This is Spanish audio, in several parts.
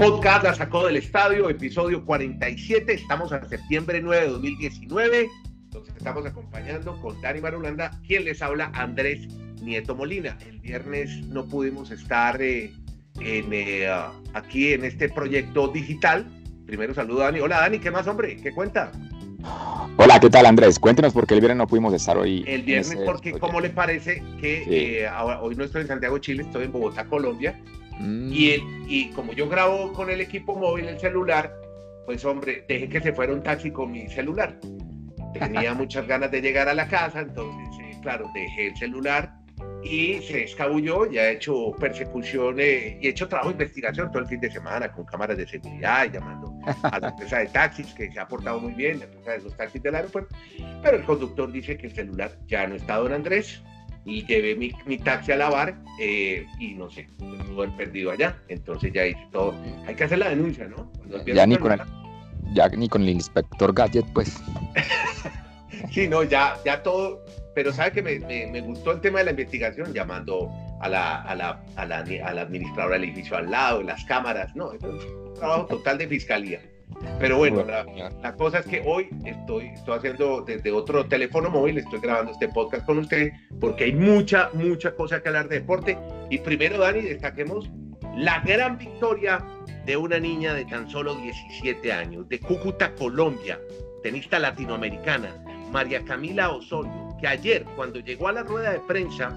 Podcast la sacó del estadio, episodio 47. Estamos a septiembre 9 de 2019. Entonces estamos acompañando con Dani Marulanda, quien les habla Andrés Nieto Molina. El viernes no pudimos estar eh, en, eh, aquí en este proyecto digital. Primero saludo a Dani. Hola Dani, ¿qué más hombre? ¿Qué cuenta? Hola, ¿qué tal Andrés? Cuéntenos por qué el viernes no pudimos estar hoy. El viernes porque, ¿cómo le parece que eh, hoy no estoy en Santiago, Chile, estoy en Bogotá, Colombia? Mm. Y, el, y como yo grabo con el equipo móvil, el celular, pues hombre, dejé que se fuera un taxi con mi celular. Tenía muchas ganas de llegar a la casa, entonces, eh, claro, dejé el celular y se escabulló, ya he hecho persecuciones y he hecho trabajo de investigación todo el fin de semana con cámaras de seguridad y llamando a la empresa de taxis que se ha portado muy bien, la empresa de los taxis del aeropuerto, pero el conductor dice que el celular ya no está don Andrés, y llevé mi, mi taxi a lavar eh, y no sé, pudo haber perdido allá. Entonces ya hice todo. Hay que hacer la denuncia, ¿no? Ya ni, con el, ya ni con el inspector Gadget, pues. sí, no, ya, ya todo. Pero sabe que me, me, gustó el tema de la investigación, llamando a la, a la, a la, a la administradora del edificio al lado, las cámaras, no, es un trabajo total de fiscalía. Pero bueno, la, cosa es que hoy estoy, estoy haciendo desde otro teléfono móvil, estoy grabando este podcast con usted porque hay mucha, mucha cosa que hablar de deporte. Y primero, Dani, destaquemos la gran victoria de una niña de tan solo 17 años, de Cúcuta, Colombia, tenista latinoamericana, María Camila Osorio, que ayer, cuando llegó a la rueda de prensa,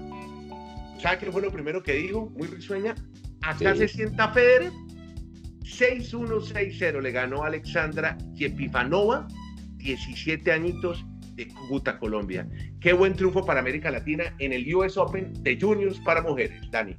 ¿sabe qué fue lo primero que dijo? Muy risueña. Acá se sienta Federer 6-1-6-0 le ganó Alexandra Yepifanova, 17 añitos de Cúcuta, Colombia. Qué buen triunfo para América Latina en el US Open de Juniors para mujeres, Dani.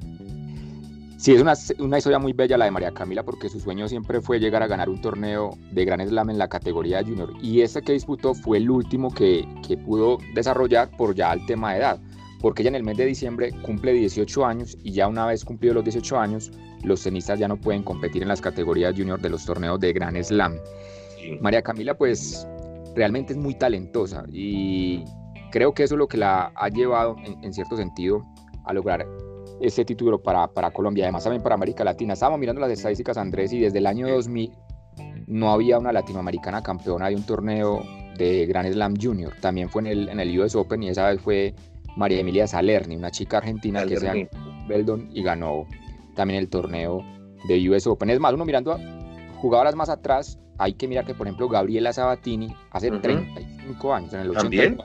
Sí, es una, una, historia muy bella la de María Camila porque su sueño siempre fue llegar a ganar un torneo de Gran Slam en la categoría junior y este que disputó fue el último que, que pudo desarrollar por ya el tema de edad porque ella en el mes de diciembre cumple 18 años y ya una vez cumplido los 18 años los tenistas ya no pueden competir en las categorías junior de los torneos de Gran Slam. María Camila pues realmente es muy talentosa y creo que eso es lo que la ha llevado en, cierto sentido a lograr este título para, para, Colombia, además también para América Latina. Estábamos mirando las estadísticas, Andrés, y desde el año 2000 no había una latinoamericana campeona de un torneo de Gran Slam Junior. También fue en el, en el US Open y esa vez fue María Emilia Salerni, una chica argentina que se Beldon y ganó también el torneo de US Open. Es más, uno mirando a jugadoras más atrás, hay que mirar que, por ejemplo, Gabriela Sabatini hace 35 años, en el 80,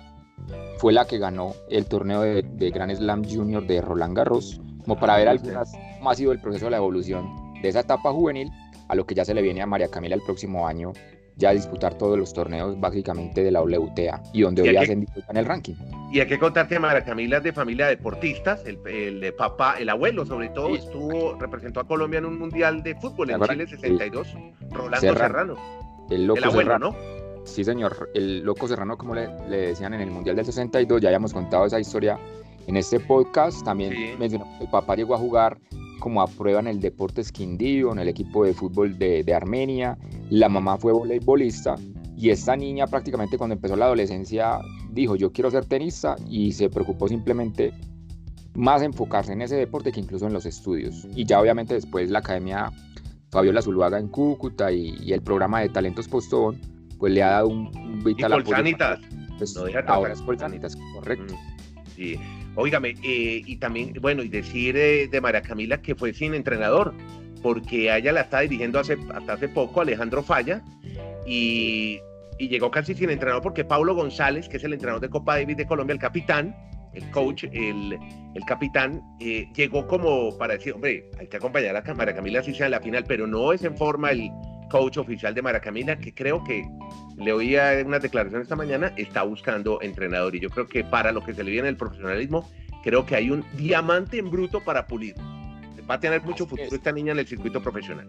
fue la que ganó el torneo de, de Grand Slam Junior de Roland Garros, como para ver algunas, cómo ha sido el proceso de la evolución de esa etapa juvenil a lo que ya se le viene a María Camila el próximo año, ya a disputar todos los torneos básicamente de la WTA y donde hoy hacen en el ranking. Y hay que contar que María Camila es de familia de deportistas, el, el, papá, el abuelo sobre todo, estuvo, representó a Colombia en un mundial de fútbol en Chile 62, Rolando Serrano. El, loco abuelo, ¿no? Sí, señor, el loco Serrano, como le, le, decían en el mundial del 62, ya habíamos contado esa historia en este podcast. También mencionó que el papá llegó a jugar como a prueba en el Deportes Quindío, en el equipo de fútbol de, de Armenia. La mamá fue voleibolista y esta niña prácticamente cuando empezó la adolescencia dijo yo quiero ser tenista y se preocupó simplemente más enfocarse en ese deporte que incluso en los estudios. Y ya obviamente después la Academia Fabiola Zuluaga en Cúcuta y, el programa de Talentos Postón pues le ha dado un, vital apoyo. Pues, ahora es Polsanitas, correcto. Mm, sí. Óigame, eh, y también, bueno, y decir eh, de María Camila que fue sin entrenador, porque a ella la está dirigiendo hace, hasta hace poco Alejandro Falla, y y llegó casi sin entrenador porque Pablo González, que es el entrenador de Copa Davis de Colombia, el capitán, el coach, el, el capitán, eh, llegó como para decir, hombre, hay que acompañar a Mara Camila si sea en la final, pero no es en forma el coach oficial de Mara Camila, que creo que le oía una declaración esta mañana, está buscando entrenador. Y yo creo que para lo que se le viene el profesionalismo, creo que hay un diamante en bruto para pulir. Va a tener mucho futuro esta niña en el circuito profesional.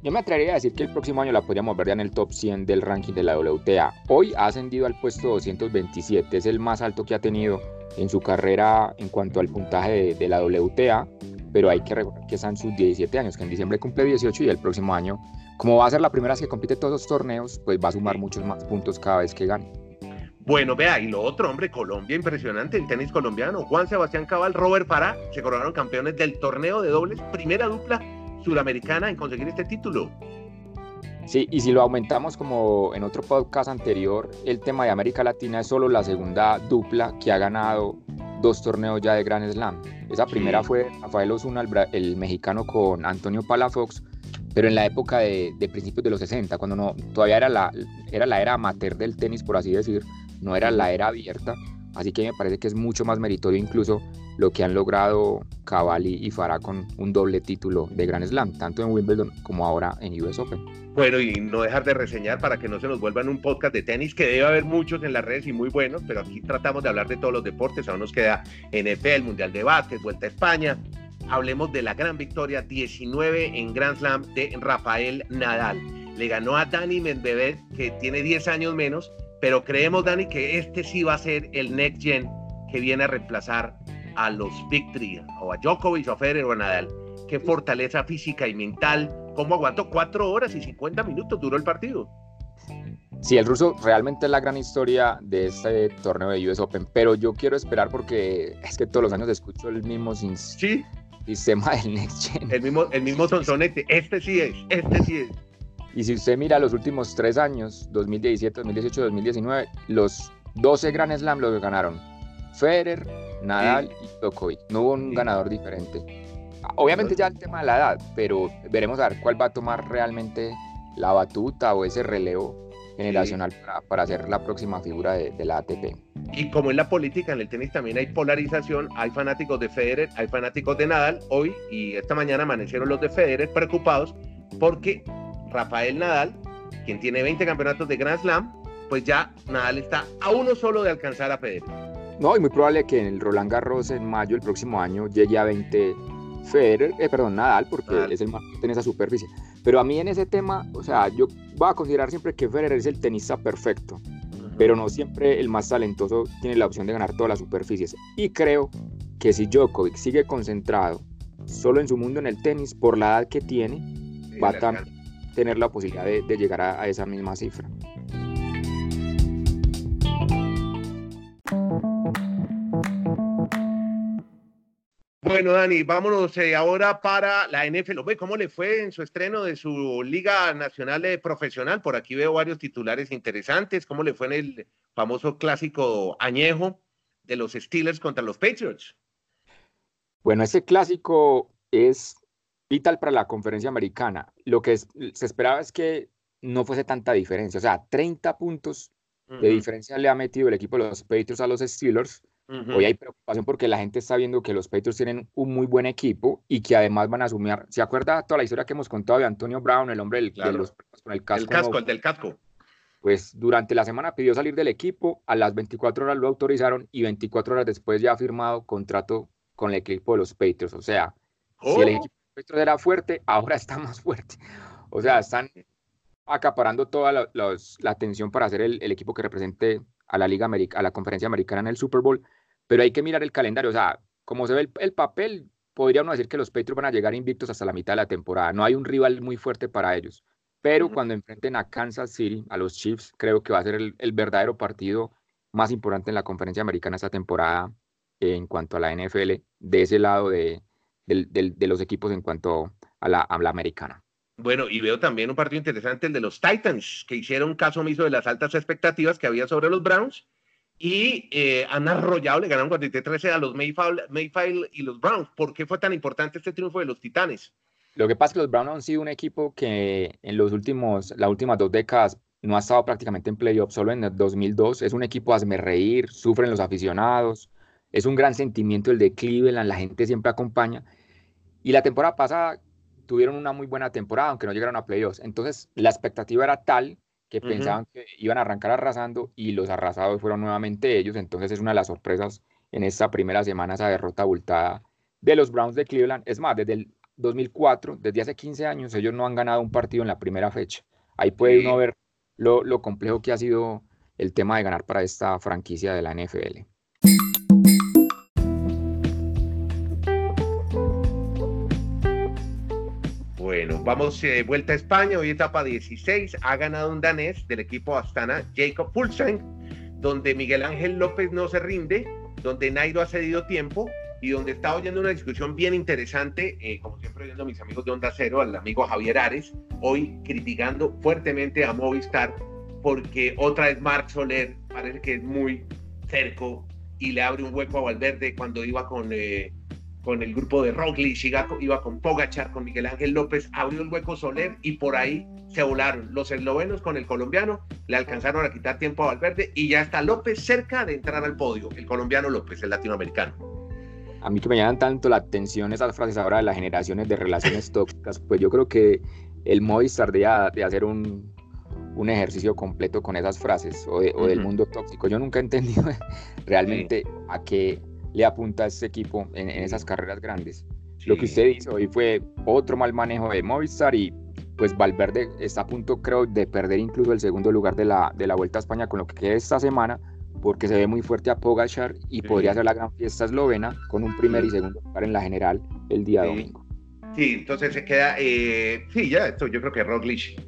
Yo me atrevería a decir que el próximo año la podríamos ver ya en el top 100 del ranking de la WTA. Hoy ha ascendido al puesto 227, es el más alto que ha tenido en su carrera en cuanto al puntaje de, la WTA, pero hay que recordar que están sus 17 años, que en diciembre cumple 18 y el próximo año, como va a ser la primera vez que compite todos los torneos, pues va a sumar muchos más puntos cada vez que gane. Bueno, vea, y lo otro, hombre, Colombia, impresionante, el tenis colombiano. Juan Sebastián Cabal, Robert Farah se coronaron campeones del torneo de dobles, primera dupla suramericana en conseguir este título. Sí, y si lo aumentamos como en otro podcast anterior, el tema de América Latina es solo la segunda dupla que ha ganado dos torneos ya de Grand Slam. Esa primera fue Rafael Osuna, el, mexicano, con Antonio Palafox, pero en la época de, principios de los 60, cuando no, todavía era la, era la era amateur del tenis, por así decir, no era la era abierta. Así que me parece que es mucho más meritorio incluso lo que han logrado Cavalli y Farah con un doble título de Grand Slam, tanto en Wimbledon como ahora en US Open. Bueno, y no dejar de reseñar para que no se nos vuelvan un podcast de tenis, que debe haber muchos en las redes y muy buenos, pero aquí tratamos de hablar de todos los deportes. Aún nos queda NFL, Mundial de Básquet, Vuelta a España. Hablemos de la gran victoria 19 en Grand Slam de Rafael Nadal. Le ganó a Dani Medvedev, que tiene 10 años menos, pero creemos, Dani, que este sí va a ser el next gen que viene a reemplazar a los Three, o a Djokovic, o a Federer o a Nadal. Qué fortaleza física y mental. ¿Cómo aguantó? Cuatro horas y 50 minutos duró el partido. Sí, el ruso realmente es la gran historia de este torneo de US Open, pero yo quiero esperar porque es que todos los años escucho el mismo sistema del Next Gen. El mismo, el mismo sonsonete. Este sí es, este sí es. Y si usted mira los últimos tres años, 2017, 2018, 2019, los 12 Grand Slam los ganaron Federer, Nadal y Djokovic. No hubo un ganador diferente. Obviamente ya el tema de la edad, pero veremos a ver cuál va a tomar realmente la batuta o ese relevo generacional para, para, ser la próxima figura de, de, la ATP. Y como en la política, en el tenis también hay polarización, hay fanáticos de Federer, hay fanáticos de Nadal. Hoy y esta mañana amanecieron los de Federer preocupados porque Rafael Nadal, quien tiene 20 campeonatos de Grand Slam, pues ya Nadal está a uno solo de alcanzar a Federer. No, y muy probable que en el Roland Garros en mayo del próximo año llegue a 20 Federer, eh, perdón, Nadal, porque es el más en esa superficie. Pero a mí en ese tema, o sea, yo voy a considerar siempre que Federer es el tenista perfecto, pero no siempre el más talentoso tiene la opción de ganar todas las superficies. Y creo que si Djokovic sigue concentrado solo en su mundo en el tenis, por la edad que tiene, va a tener la posibilidad de, llegar a, esa misma cifra. Bueno, Dani, vámonos eh, ahora para la NFL. ¿Cómo le fue en su estreno de su Liga Nacional de Profesional? Por aquí veo varios titulares interesantes. ¿Cómo le fue en el famoso clásico añejo de los Steelers contra los Patriots? Bueno, ese clásico es vital para la conferencia americana. Lo que se esperaba es que no fuese tanta diferencia. O sea, 30 puntos de diferencia le ha metido el equipo de los Patriots a los Steelers. Hoy hay preocupación porque la gente está viendo que los Patriots tienen un muy buen equipo y que además van a asumir. ¿Se acuerda toda la historia que hemos contado de Antonio Brown, el hombre del, de los, con el casco? El casco, el del casco. Pues durante la semana pidió salir del equipo, a las 24 horas lo autorizaron y 24 horas después ya ha firmado contrato con el equipo de los Patriots. O sea, si el equipo era fuerte, ahora está más fuerte. O sea, están acaparando toda la, atención para hacer el, equipo que represente a la Liga América, a la Conferencia Americana en el Super Bowl, pero hay que mirar el calendario. O sea, como se ve el, papel, podríamos decir que los Patriots van a llegar invictos hasta la mitad de la temporada. No hay un rival muy fuerte para ellos. Pero cuando enfrenten a Kansas City, a los Chiefs, creo que va a ser el, el verdadero partido más importante en la conferencia americana esta temporada en cuanto a la NFL, de ese lado de, de los equipos en cuanto a la, americana. Bueno, y veo también un partido interesante, el de los Titans, que hicieron caso omiso de las altas expectativas que había sobre los Browns y eh, han arrollado, le ganaron 43-13 a los Mayfield, y los Browns. ¿Por qué fue tan importante este triunfo de los Titanes? Lo que pasa es que los Browns han sido un equipo que en los últimos, las últimas dos décadas no ha estado prácticamente en playoff, solo en el 2002. Es un equipo hazme reír, sufren los aficionados, es un gran sentimiento el de Cleveland, la gente siempre acompaña. Y la temporada pasada tuvieron una muy buena temporada, aunque no llegaron a playoffs. Entonces, la expectativa era tal que pensaban que iban a arrancar arrasando y los arrasados fueron nuevamente ellos. Entonces, es una de las sorpresas en esta primera semana, esa derrota abultada de los Browns de Cleveland. Es más, desde el 2004, desde hace 15 años, ellos no han ganado un partido en la primera fecha. Ahí puede uno ver lo, lo complejo que ha sido el tema de ganar para esta franquicia de la NFL. Bueno, vamos de eh, vuelta a España, hoy etapa 16, ha ganado un danés del equipo Astana, Jacob Fulstein, donde Miguel Ángel López no se rinde, donde Nairo ha cedido tiempo y donde estaba oyendo una discusión bien interesante, eh, como siempre oyendo a mis amigos de Onda Cero, al amigo Javier Ares, hoy criticando fuertemente a Movistar porque otra vez Marc Soler parece que es muy cerco y le abre un hueco a Valverde cuando iba con, eh, con el grupo de Roglic, iba, con Pogachar, con Miguel Ángel López, abrió el hueco Soler y por ahí se volaron. Los eslovenos con el colombiano le alcanzaron a quitar tiempo a Valverde y ya está López cerca de entrar al podio, el colombiano López, el latinoamericano. A mí que me llaman tanto la atención esas frases ahora de las generaciones de relaciones tóxicas, pues yo creo que el Movistar de, de hacer un, un ejercicio completo con esas frases o, del mundo tóxico. Yo nunca he entendido realmente a qué le apunta ese equipo en, esas carreras grandes. Lo que usted hizo hoy fue otro mal manejo de Movistar y pues Valverde está a punto creo de perder incluso el segundo lugar de la, de la Vuelta a España con lo que queda esta semana porque se ve muy fuerte a Pogachar y podría ser la gran fiesta eslovena con un primer y segundo lugar en la general el día domingo. Sí, entonces se queda, eh, sí, ya esto yo creo que Roglic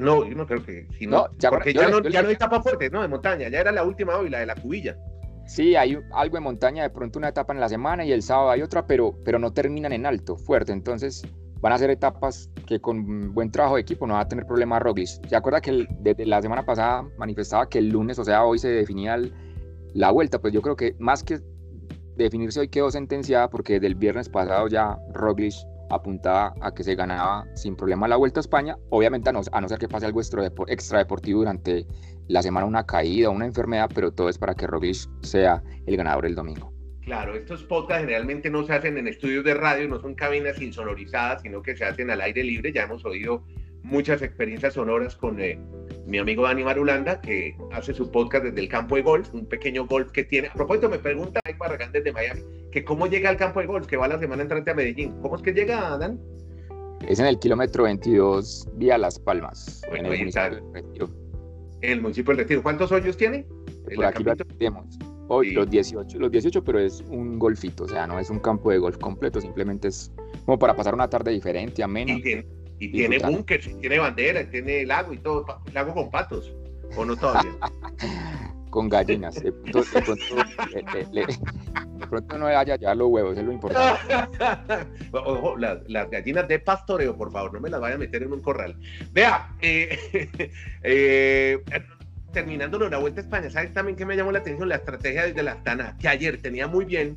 no, yo no creo que. Si no, ya, porque ya, no, ya no hay etapa fuerte, ¿no? De montaña. Ya era la última hoy, la de la cubilla. Sí, hay algo de montaña, de pronto una etapa en la semana y el sábado hay otra, pero, pero no terminan en alto, fuerte. Entonces van a ser etapas que con buen trabajo de equipo no va a tener problema Roglic. ¿Se acuerda que desde la semana pasada manifestaba que el lunes, o sea, hoy se definía la vuelta? Pues yo creo que más que definirse hoy quedó sentenciada porque desde el viernes pasado ya Roglic apuntaba a que se ganaba sin problema la Vuelta a España, obviamente a no, a no ser que pase algo extra deportivo durante la semana, una caída, una enfermedad, pero todo es para que Roglic sea el ganador el domingo. Claro, estos podcasts generalmente no se hacen en estudios de radio, no son cabinas insonorizadas, sino que se hacen al aire libre. Ya hemos oído muchas experiencias sonoras con eh, mi amigo Dani Marulanda, que hace su podcast desde el campo de golf, un pequeño golf que tiene. A propósito, me pregunta Mike Barragán desde Miami, que cómo llega al campo de golf, que va la semana entrante a Medellín. ¿Cómo es que llega, Dan? Es en el kilómetro 22 vía Las Palmas, en el el municipio del Retiro. ¿Cuántos hoyos tiene? Por aquí lo tenemos. Hoy los 18, los 18, pero es un golfito, o sea, no es un campo de golf completo, simplemente es como para pasar una tarde diferente, amena. Y tiene búnker, tiene bandera, tiene lago y todo, lago con patos, o no todavía. con gallinas. De pronto, no haya ya los huevos, es lo importante. Ojo, las, gallinas de pastoreo, por favor, no me las vaya a meter en un corral. Vea, eh, eh, la Vuelta a España, ¿sabes también que me llamó la atención? La estrategia desde la Astana, que ayer tenía muy bien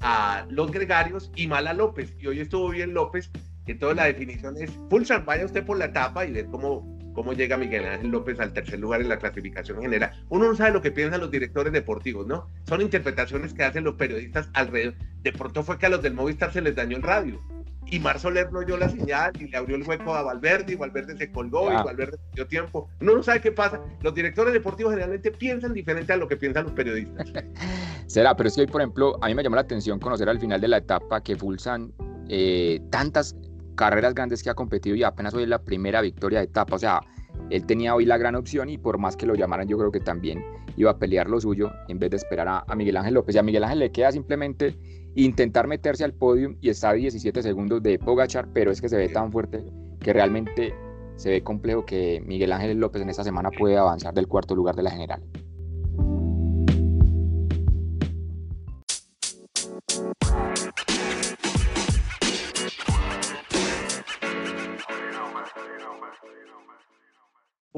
a los gregarios y mal a López, y hoy estuvo bien López, entonces la definición es, pulsar, vaya usted por la etapa y ver cómo, cómo llega Miguel Ángel López al tercer lugar en la clasificación general. Uno no sabe lo que piensan los directores deportivos, ¿no? Son interpretaciones que hacen los periodistas alrededor. De pronto fue que a los del Movistar se les dañó el radio. Y Mar Soler no oyó la señal y le abrió el hueco a Valverde y Valverde se colgó y Valverde dio tiempo. Uno no sabe qué pasa. Los directores deportivos generalmente piensan diferente a lo que piensan los periodistas. Será, pero es que hoy, por ejemplo, a mí me llamó la atención conocer al final de la etapa que Fulsan eh, tantas carreras grandes que ha competido y apenas hoy es la primera victoria de etapa. O sea, él tenía hoy la gran opción y por más que lo llamaran, yo creo que también iba a pelear lo suyo en vez de esperar a, Miguel Ángel López. Y a Miguel Ángel le queda simplemente intentar meterse al podio y está a 17 segundos de Pogachar, pero es que se ve tan fuerte que realmente se ve complejo que Miguel Ángel López en esta semana puede avanzar del cuarto lugar de la general.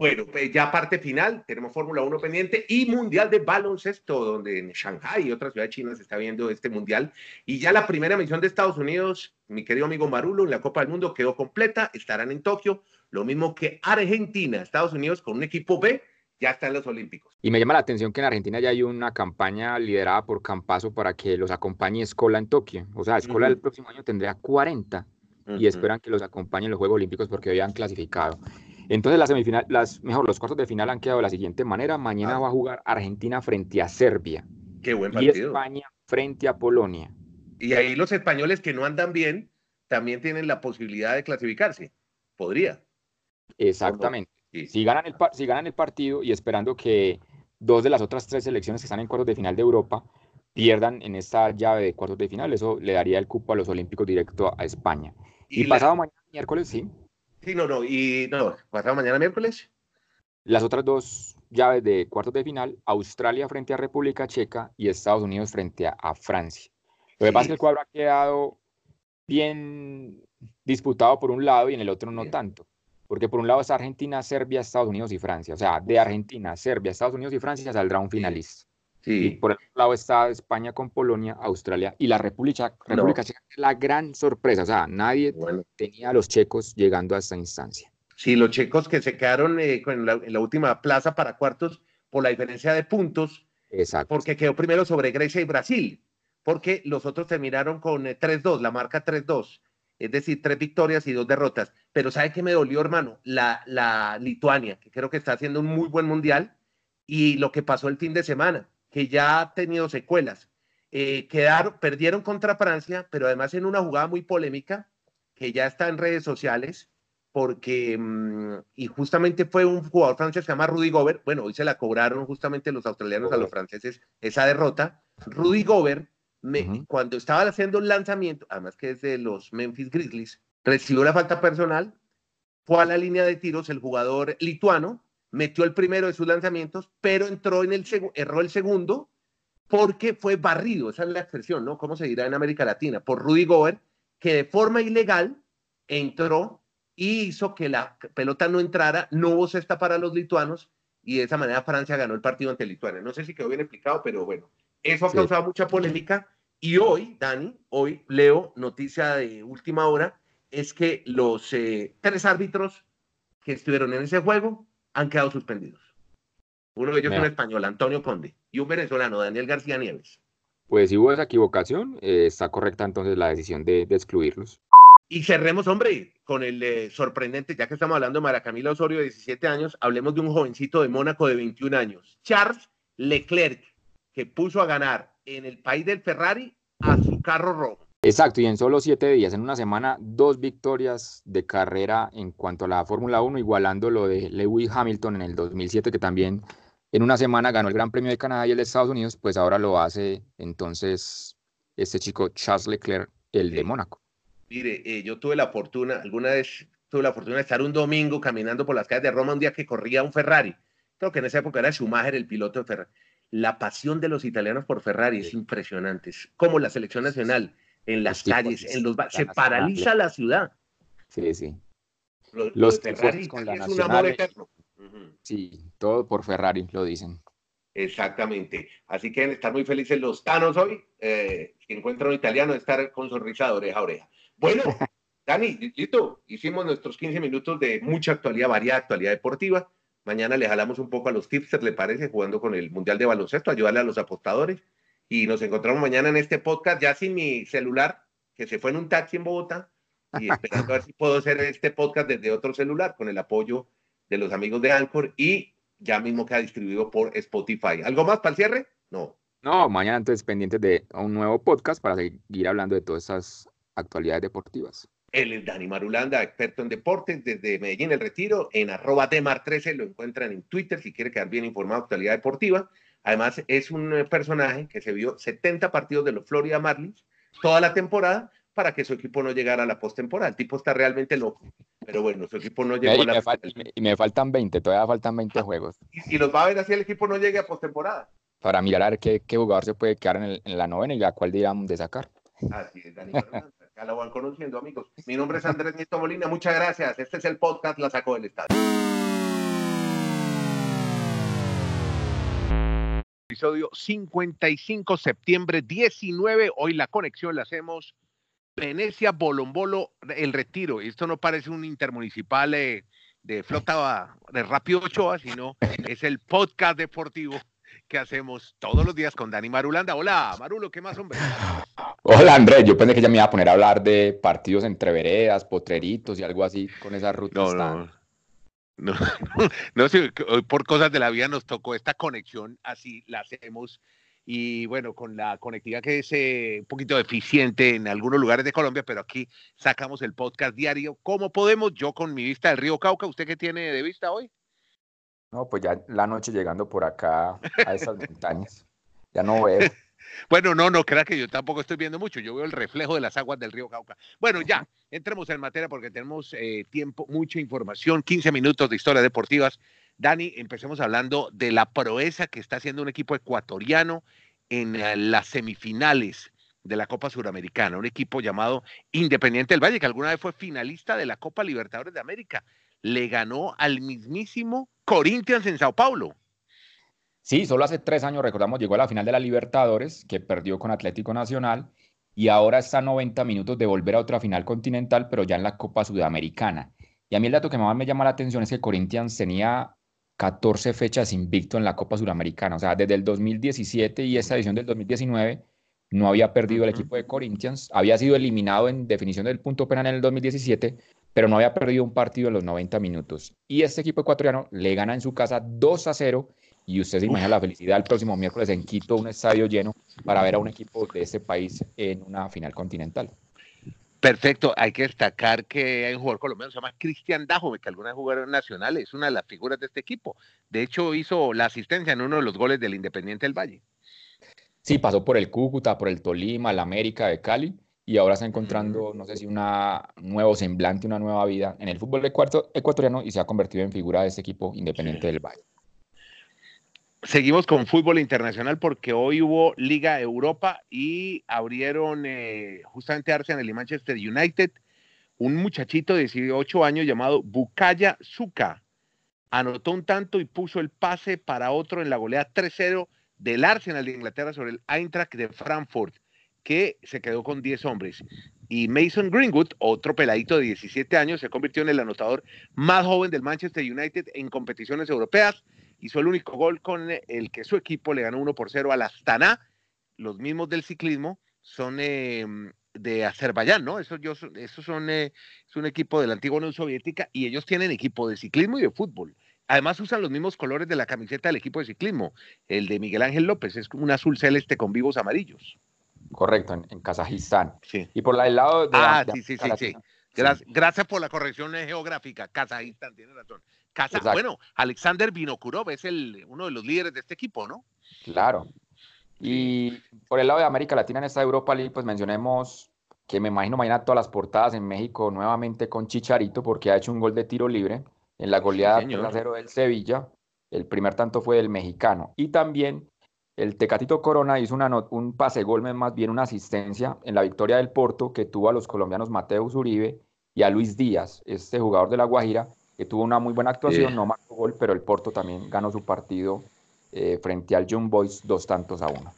Bueno, pues ya parte final, tenemos Fórmula 1 pendiente y Mundial de Baloncesto, donde en Shanghai y otras ciudades chinas se está viendo este Mundial. Y ya la primera misión de Estados Unidos, mi querido amigo Marulo, en la Copa del Mundo quedó completa, estarán en Tokio, lo mismo que Argentina, Estados Unidos con un equipo B, ya está en los Olímpicos. Y me llama la atención que en Argentina ya hay una campaña liderada por Campazo para que los acompañe Escola en Tokio. O sea, Escola el próximo año tendría 40 y esperan que los acompañen los Juegos Olímpicos porque habían clasificado. Entonces, las semifinal, las, mejor, los cuartos de final han quedado de la siguiente manera. Mañana ah. va a jugar Argentina frente a Serbia. Qué buen partido. Y España frente a Polonia. Y ahí los españoles que no andan bien también tienen la posibilidad de clasificarse. Podría. Exactamente. Si, ganan el, si ganan el partido y esperando que dos de las otras tres selecciones que están en cuartos de final de Europa pierdan en esta llave de cuartos de final, eso le daría el cupo a los Olímpicos directo a España. Y, pasado mañana, miércoles, sí. Sí, no, no. Y no, pasado mañana miércoles. Las otras dos llaves de cuartos de final, Australia frente a República Checa y Estados Unidos frente a, Francia. Lo que pasa es que el cuadro ha quedado bien disputado por un lado y en el otro no tanto. Porque por un lado es Argentina, Serbia, Estados Unidos y Francia. O sea, de Argentina, Serbia, Estados Unidos y Francia saldrá un finalista. Sí. Y por el otro lado está España con Polonia, Australia y la República, República Checa. La gran sorpresa. O sea, nadie tenía a los checos llegando a esta instancia. Sí, los checos que se quedaron eh, en la última plaza para cuartos por la diferencia de puntos. Exacto. Porque quedó primero sobre Grecia y Brasil. Porque los otros terminaron con 3-2, eh, la marca 3-2 es decir, tres victorias y dos derrotas. Pero ¿sabe qué me dolió, hermano? La, la Lituania, que creo que está haciendo un muy buen mundial, y lo que pasó el fin de semana, que ya ha tenido secuelas. Eh, quedaron, perdieron contra Francia, pero además en una jugada muy polémica, que ya está en redes sociales, porque, mm, y justamente fue un jugador francés que se llama Rudy Gobert, bueno, hoy se la cobraron justamente los australianos a los franceses esa derrota. Rudy Gobert cuando estaba haciendo el lanzamiento, además que es de los Memphis Grizzlies, recibió la falta personal, fue a la línea de tiros el jugador lituano, metió el primero de sus lanzamientos, pero entró en el erró el segundo porque fue barrido, esa es la expresión, ¿no? ¿Cómo se dirá en América Latina? Por Rudy Gobert, que de forma ilegal entró y hizo que la pelota no entrara, no hubo cesta para los lituanos y de esa manera Francia ganó el partido ante Lituania. No sé si quedó bien explicado, pero bueno, eso ha causado mucha polémica y hoy, Dani, hoy leo noticia de última hora, es que los eh, tres árbitros que estuvieron en ese juego han quedado suspendidos. Uno de ellos es un español, Antonio Conde, y un venezolano, Daniel García Nieves. Pues si hubo esa equivocación, eh, está correcta entonces la decisión de, excluirlos. Y cerremos, hombre, con el eh, sorprendente, ya que estamos hablando de Maracamila Osorio, de 17 años, hablemos de un jovencito de Mónaco de 21 años, Charles Leclerc, que puso a ganar en el país del Ferrari a su carro rojo. Exacto, y en solo siete días, en una semana, dos victorias de carrera en cuanto a la Fórmula 1, igualando lo de Lewis Hamilton en el 2007, que también en una semana ganó el Gran Premio de Canadá y el de Estados Unidos, pues ahora lo hace entonces este chico Charles Leclerc, el de Mónaco. Mire, eh, yo tuve la fortuna, alguna vez tuve la fortuna de estar un domingo caminando por las calles de Roma un día que corría un Ferrari. Creo que en esa época era Schumacher el piloto de Ferrari la pasión de los italianos por Ferrari es impresionante. Es como la selección nacional en las calles, en los se paraliza la ciudad. Sí, sí. Los, Ferrari con la es un amor eterno. Sí, todo por Ferrari, lo dicen. Exactamente. Así que estar muy felices los tanos hoy. Eh, si encuentran un italiano, estar con sonrisa de oreja a oreja. Bueno, Dani, listo. Hicimos nuestros 15 minutos de mucha actualidad, variada actualidad deportiva. Mañana le jalamos un poco a los tipsters, ¿le parece? Jugando con el Mundial de Baloncesto, ayudarle a los apostadores. Y nos encontramos mañana en este podcast, ya sin mi celular, que se fue en un taxi en Bogotá, y esperando a ver si puedo hacer este podcast desde otro celular, con el apoyo de los amigos de Anchor, y ya mismo queda distribuido por Spotify. ¿Algo más para el cierre? No. No, mañana entonces pendientes de un nuevo podcast para seguir hablando de todas esas actualidades deportivas. Él es Dani Marulanda, experto en deportes desde Medellín, el retiro, en arroba Demar13, lo encuentran en Twitter si quiere quedar bien informado de actualidad deportiva. Además, es un eh, personaje que se vio 70 partidos de los Florida Marlins toda la temporada para que su equipo no llegara a la postemporada. El tipo está realmente loco, pero bueno, su equipo no llegó a la postemporada. Y me faltan 20, todavía faltan 20 juegos. Y, los va a ver así el equipo no llegue a postemporada. Para mirar a ver qué, jugador se puede quedar en, en la novena y a cuál digamos de sacar. Así es, Dani Marulanda lo van conociendo, amigos. Mi nombre es Andrés Nieto Molina, muchas gracias. Este es el podcast La Sacó del Estadio. Episodio 55, septiembre 19. Hoy la conexión la hacemos Venecia, Bolombolo, El Retiro. Esto no parece un intermunicipal eh, de flota de Rápido Ochoa, sino es el podcast deportivo que hacemos todos los días con Dani Marulanda. Hola, Marulo, ¿qué más, hombre? Hola Andrés, yo pensé que ya me iba a poner a hablar de partidos entre veredas, potreritos y algo así con esa ruta. No, no, no, no, por cosas de la vida nos tocó esta conexión, así la hacemos. Y bueno, con la conectividad que es eh, un poquito deficiente en algunos lugares de Colombia, pero aquí sacamos el podcast diario. ¿Cómo podemos? Yo con mi vista del río Cauca, ¿usted qué tiene de vista hoy? No, pues ya la noche llegando por acá a esas montañas. Ya no veo. Bueno, no, no crea que yo tampoco estoy viendo mucho. Yo veo el reflejo de las aguas del río Cauca. Bueno, ya, entremos en materia porque tenemos eh, tiempo, mucha información, 15 minutos de historias deportivas. Dani, empecemos hablando de la proeza que está haciendo un equipo ecuatoriano en eh, las semifinales de la Copa Suramericana, un equipo llamado Independiente del Valle, que alguna vez fue finalista de la Copa Libertadores de América. Le ganó al mismísimo Corinthians en Sao Paulo. Sí, solo hace tres años, recordamos, llegó a la final de la Libertadores, que perdió con Atlético Nacional, y ahora está a 90 minutos de volver a otra final continental, pero ya en la Copa Sudamericana. Y a mí el dato que más me llama la atención es que Corinthians tenía 14 fechas invicto en la Copa Sudamericana. O sea, desde el 2017 y esta edición del 2019 no había perdido el equipo de Corinthians. Había sido eliminado en definición del punto penal en el 2017, pero no había perdido un partido en los 90 minutos. Y este equipo ecuatoriano le gana en su casa 2 a 0 y usted se imagina la felicidad el próximo miércoles en Quito, un estadio lleno para ver a un equipo de este país en una final continental. Perfecto, hay que destacar que hay un jugador colombiano, se llama Cristian Dajo, que alguna vez jugó Nacional, es una de las figuras de este equipo. De hecho, hizo la asistencia en uno de los goles del Independiente del Valle. Sí, pasó por el Cúcuta, por el Tolima, el América de Cali, y ahora está encontrando, no sé si un nuevo semblante, una nueva vida en el fútbol ecuatoriano y se ha convertido en figura de este equipo Independiente del Valle. Seguimos con fútbol internacional porque hoy hubo Liga Europa y abrieron eh, justamente Arsenal y Manchester United. Un muchachito de 18 años llamado Bukaya Suka anotó un tanto y puso el pase para otro en la goleada 3-0 del Arsenal de Inglaterra sobre el Eintracht de Frankfurt, que se quedó con 10 hombres. Y Mason Greenwood, otro peladito de 17 años, se convirtió en el anotador más joven del Manchester United en competiciones europeas hizo el único gol con el que su equipo le ganó 1 por 0 al Astana. Los mismos del ciclismo son em, de Azerbaiyán, ¿no? Esos, yo, esos son eh, es un equipo de la antigua Unión Soviética y ellos tienen equipo de ciclismo y de fútbol. Además usan los mismos colores de la camiseta del equipo de ciclismo. El de Miguel Ángel López es un azul celeste con vivos amarillos. Correcto, en, Kazajistán. Sí. Y por el lado de... Ah, sí, sí, sí, sí. Gracias, por la corrección geográfica. Kazajistán, tiene razón. Bueno, Alexander Vinokurov es el, uno de los líderes de este equipo, ¿no? Claro. Y por el lado de América Latina en esta Europa League, pues mencionemos que me imagino mañana todas las portadas en México nuevamente con Chicharito porque ha hecho un gol de tiro libre en la goleada 3-0 del Sevilla. El primer tanto fue del mexicano. Y también el Tecatito Corona hizo una un pase gol, más bien una asistencia en la victoria del Porto que tuvo a los colombianos Mateus Uribe y a Luis Díaz, este jugador de La Guajira, que tuvo una muy buena actuación, no marcó gol, pero el Porto también ganó su partido eh, frente al Young Boys dos tantos a uno.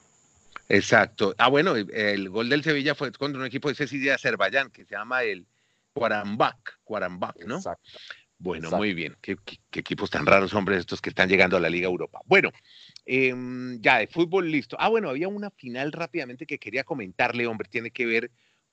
Exacto. Ah, bueno, el gol del Sevilla fue contra un equipo de ese de Azerbaiyán que se llama el Cuarambak, Cuarambak, ¿no? Exacto. Bueno, muy bien. ¿Qué, equipos tan raros, hombres, estos que están llegando a la Liga Europa. Bueno, Em, ya, de fútbol listo. Ah, bueno, había una final rápidamente que quería comentarle, hombre, tiene que ver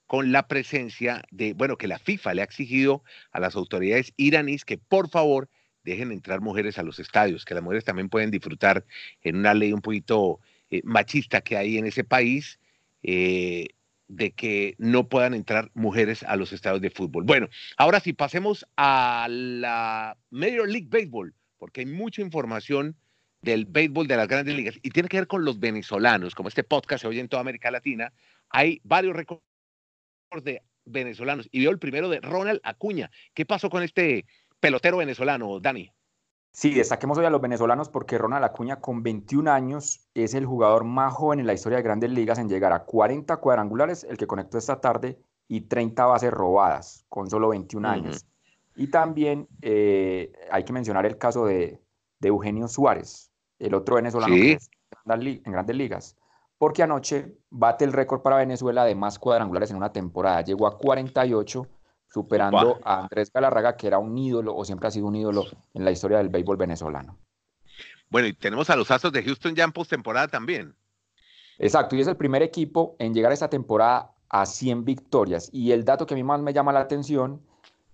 con la presencia de, bueno, que la FIFA le ha exigido a las autoridades iraníes que por favor dejen entrar mujeres a los estadios, que las mujeres también pueden disfrutar en una ley un poquito eh, machista que hay en ese país, eh, de que no puedan entrar mujeres a los estadios de fútbol. Bueno, ahora sí, pasemos a la Major League Baseball, porque hay mucha información del béisbol de las grandes ligas y tiene que ver con los venezolanos, como este podcast se oye en toda América Latina, hay varios récords de venezolanos y veo el primero de Ronald Acuña. ¿Qué pasó con este pelotero venezolano, Dani? Sí, destaquemos hoy a los venezolanos porque Ronald Acuña con 21 años es el jugador más joven en la historia de grandes ligas en llegar a 40 cuadrangulares, el que conectó esta tarde, y 30 bases robadas con solo 21 años. Y también eh, hay que mencionar el caso de, de Eugenio Suárez, el otro venezolano en grandes ligas, porque anoche bate el récord para Venezuela de más cuadrangulares en una temporada. Llegó a 48, superando a Andrés Galarraga, que era un ídolo o siempre ha sido un ídolo en la historia del béisbol venezolano. Bueno, y tenemos a los Astros de Houston ya en postemporada también. Exacto, y es el primer equipo en llegar a esta temporada a 100 victorias. Y el dato que a mí más me llama la atención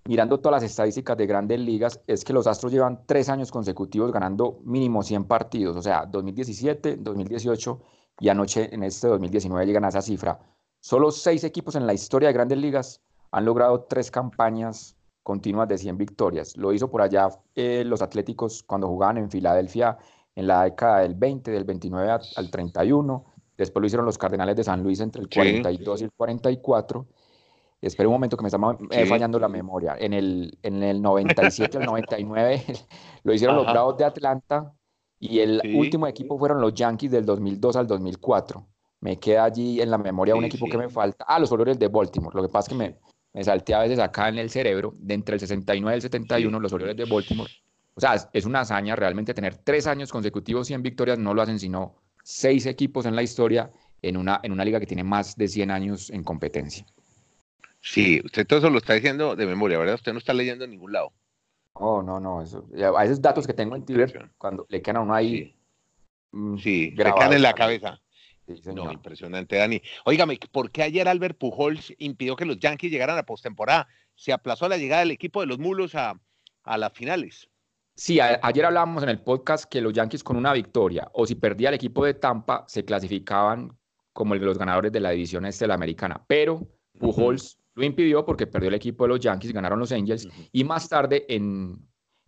mirando todas las estadísticas de grandes ligas, es que los Astros llevan tres años consecutivos ganando mínimo 100 partidos, o sea, 2017, 2018 y anoche en este 2019 llegan a esa cifra. Solo seis equipos en la historia de grandes ligas han logrado tres campañas continuas de 100 victorias. Lo hizo por allá eh, los Atléticos cuando jugaban en Filadelfia en la década del 20, del 29 al 31. Después lo hicieron los Cardenales de San Luis entre el 42 y el 44 Espera un momento que me está eh, fallando la memoria. En el, en el 97 al 99 lo hicieron los Bravos de Atlanta y el último equipo fueron los Yankees del 2002 al 2004. me queda allí en la memoria un equipo que me falta. Ah, los Orioles de Baltimore. Lo que pasa es que me, me salté a veces acá en el cerebro, de entre el 69 y el 71, los Orioles de Baltimore. O sea, es una hazaña realmente tener tres años consecutivos 100 victorias, no lo hacen sino seis equipos en la historia en una, en una liga que tiene más de 100 años en competencia. Sí, usted todo eso lo está diciendo de memoria, ¿verdad? Usted no está leyendo en ningún lado. Oh, no, no, eso, a esos datos que tengo en Twitter, cuando le quedan a uno ahí. Sí, mm, le quedan en la cabeza. no, impresionante, Dani. Óigame, ¿por qué ayer Albert Pujols impidió que los Yankees llegaran a postemporada? Se aplazó la llegada del equipo de los Mulos a, a las finales. Sí, ayer hablábamos en el podcast que los Yankees con una victoria o si perdía el equipo de Tampa se clasificaban como los ganadores de la división este de la americana, pero Pujols lo impidió porque perdió el equipo de los Yankees, ganaron los Angels y más tarde en,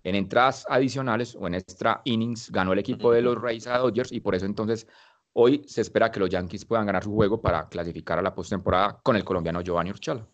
en entradas adicionales o en extra innings ganó el equipo de los Rays a Dodgers y por eso entonces hoy se espera que los Yankees puedan ganar su juego para clasificar a la postemporada con el colombiano Giovanni Urchala.